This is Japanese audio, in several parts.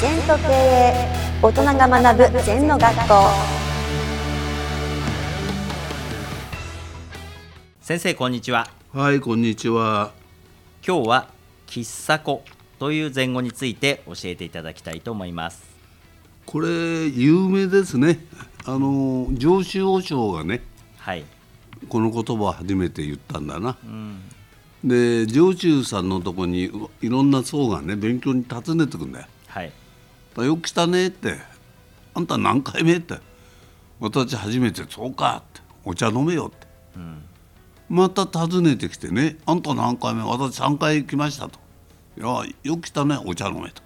全と経営大人が学ぶ全の学校先生こんにちははい、こんにちは。今日は喫茶子という前後について教えていただきたいと思いますこれ有名ですね。あの上州王将がね、はいこの言葉を初めて言ったんだな。うんで、上州さんのとこにいろんな層がね勉強に訪ねてくんだよ。はいよく来たねって。あんた何回目？って。私初めてそうかって。お茶飲めよって。うんまた訪ねてきてね、あんた何回目私3回来ましたと。いや、よく来たね、お茶飲めと。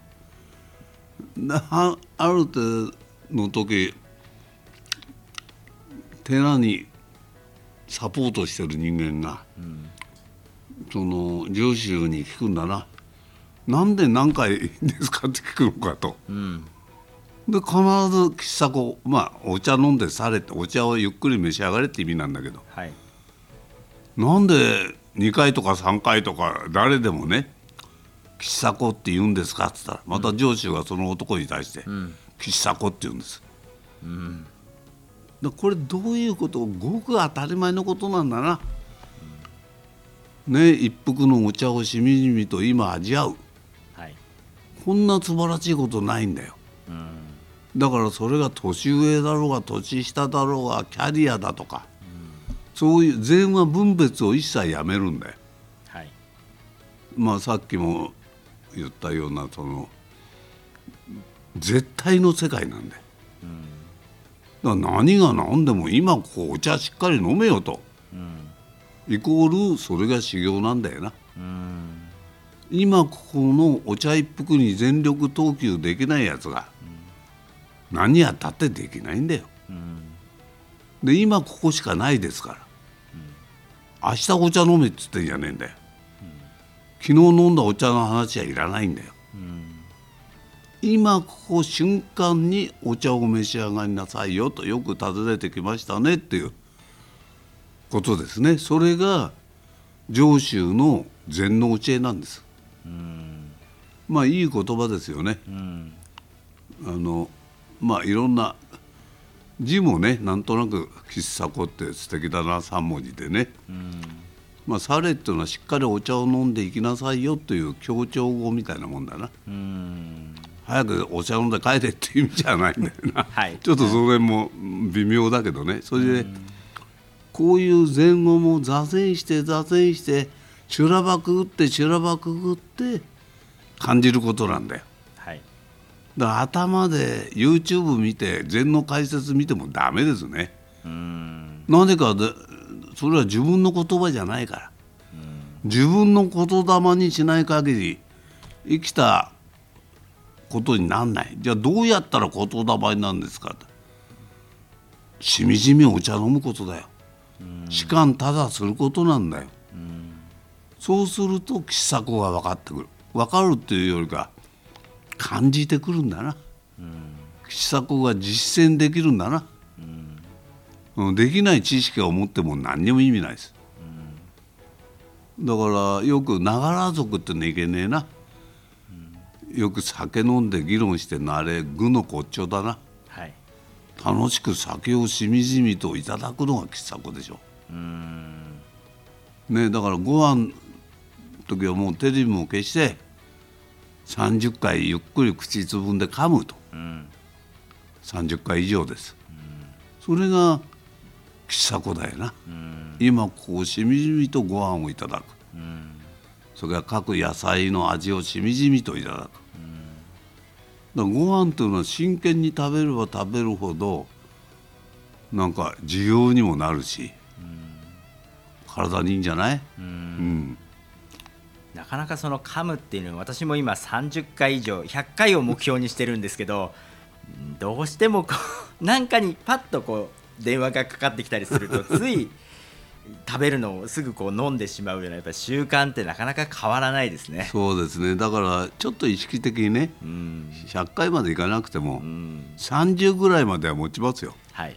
であある程度の時、寺にサポートしてる人間が、その上州に聞くんだな。なんで何回ですかって聞くのかと。うん。で必ず喫茶子まあお茶飲んでされてお茶をゆっくり召し上がれって意味なんだけど。はい。なんで2回とか3回とか誰でもね喫茶子って言うんですかって言ったらまた上司がその男に対してん。喫茶子って言うんです。でこれどういうことごく当たり前のことなんだな。ね一服のお茶をしみじみと今味わう。はいこんな素晴らしいことないんだよ。うんだからそれが年上だろうが年下だろうがキャリアだとか、そういう善は分別を一切やめるんだよ。はいまあさっきも言ったようなその絶対の世界なんだよ。だから何が何でも今ここお茶しっかり飲めよとうんイコールそれが修行なんだよな。うん今ここのお茶一服に全力投球できないやつが何やったってできないんだよ。うん。で今ここしかないですから、明日お茶飲めっつってんじゃねえんだよ、昨日飲んだお茶の話はいらないんだよ。うん。今ここ瞬間にお茶を召し上がりなさいよとよく訪ねてきましたねっていう。ことですね。それが上州の禅の教えなんです。うんまあいい言葉ですよね。うんあのまあいろんな字もねなんとなく「喫茶子」って素敵だな3文字でね。うんまあ、サレっていうのはしっかりお茶を飲んでいきなさいよという強調語みたいなもんだな。うん早くお茶飲んで帰れっていう意味じゃないんだよな、はい。ちょっとその辺も微妙だけどね。それで、こういう前後も座禅して座禅して修羅場くぐって修羅場くぐって感じることなんだよ。はい。だから頭で YouTube 見て禅の解説見てもダメですね。うん。なぜかでそれは自分の言葉じゃないから、自分の言霊にしない限り生きたことになんない。じゃあどうやったら言霊になるんですかとしみじみお茶飲むことだよ、士官ただすることなんだよ、そうすると喫茶子が分かってくる。分かるっていうよりか感じてくるんだな、喫茶子が実践できるんだな、うん、できない知識を持っても何にも意味ないです、だからよくながら族ってのいけねえな、よく酒飲んで議論してんのあれ愚の骨頂だな。はい。楽しく酒をしみじみといただくのが喫茶子でしょ、うん。ね、だからご飯の時はもうテレビも消して30回ゆっくり口つぶんで噛むと。うん30回以上です、それが喫茶子だよな、うん今こうしみじみとご飯をいただく。うんそれから各野菜の味をしみじみといただく、だからご飯というのは真剣に食べれば食べるほどなんか需要にもなるし、体にいいんじゃない、うん。なかなかその噛むっていうのは私も今30回以上100回を目標にしてるんですけどうんどうしてもこう なんかにパッとこう電話がかかってきたりすると つい食べるのをすぐこう飲んでしまうようなやっぱり習慣ってなかなか変わらないですね。そうですね。だからちょっと意識的にねうん。100回までいかなくてもうん。30ぐらいまでは持ちますよ、はい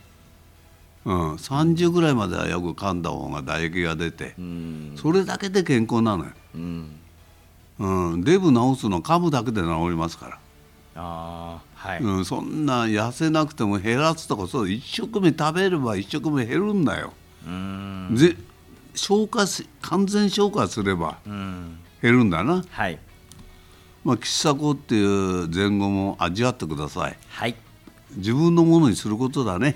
うん、30ぐらいまではよく噛んだ方が唾液が出てうん。それだけで健康なのよ、うん。うん、デブ治すの噛むだけで治りますから。あーはい、うん、そんな痩せなくても減らすとかそう一生懸命食べれば一生懸命減るんだよ。うーん。ぜ消化し完全消化すればうん。減るんだな。はい。まあ喫茶子っていう前後も味わってください。はい。自分のものにすることだね。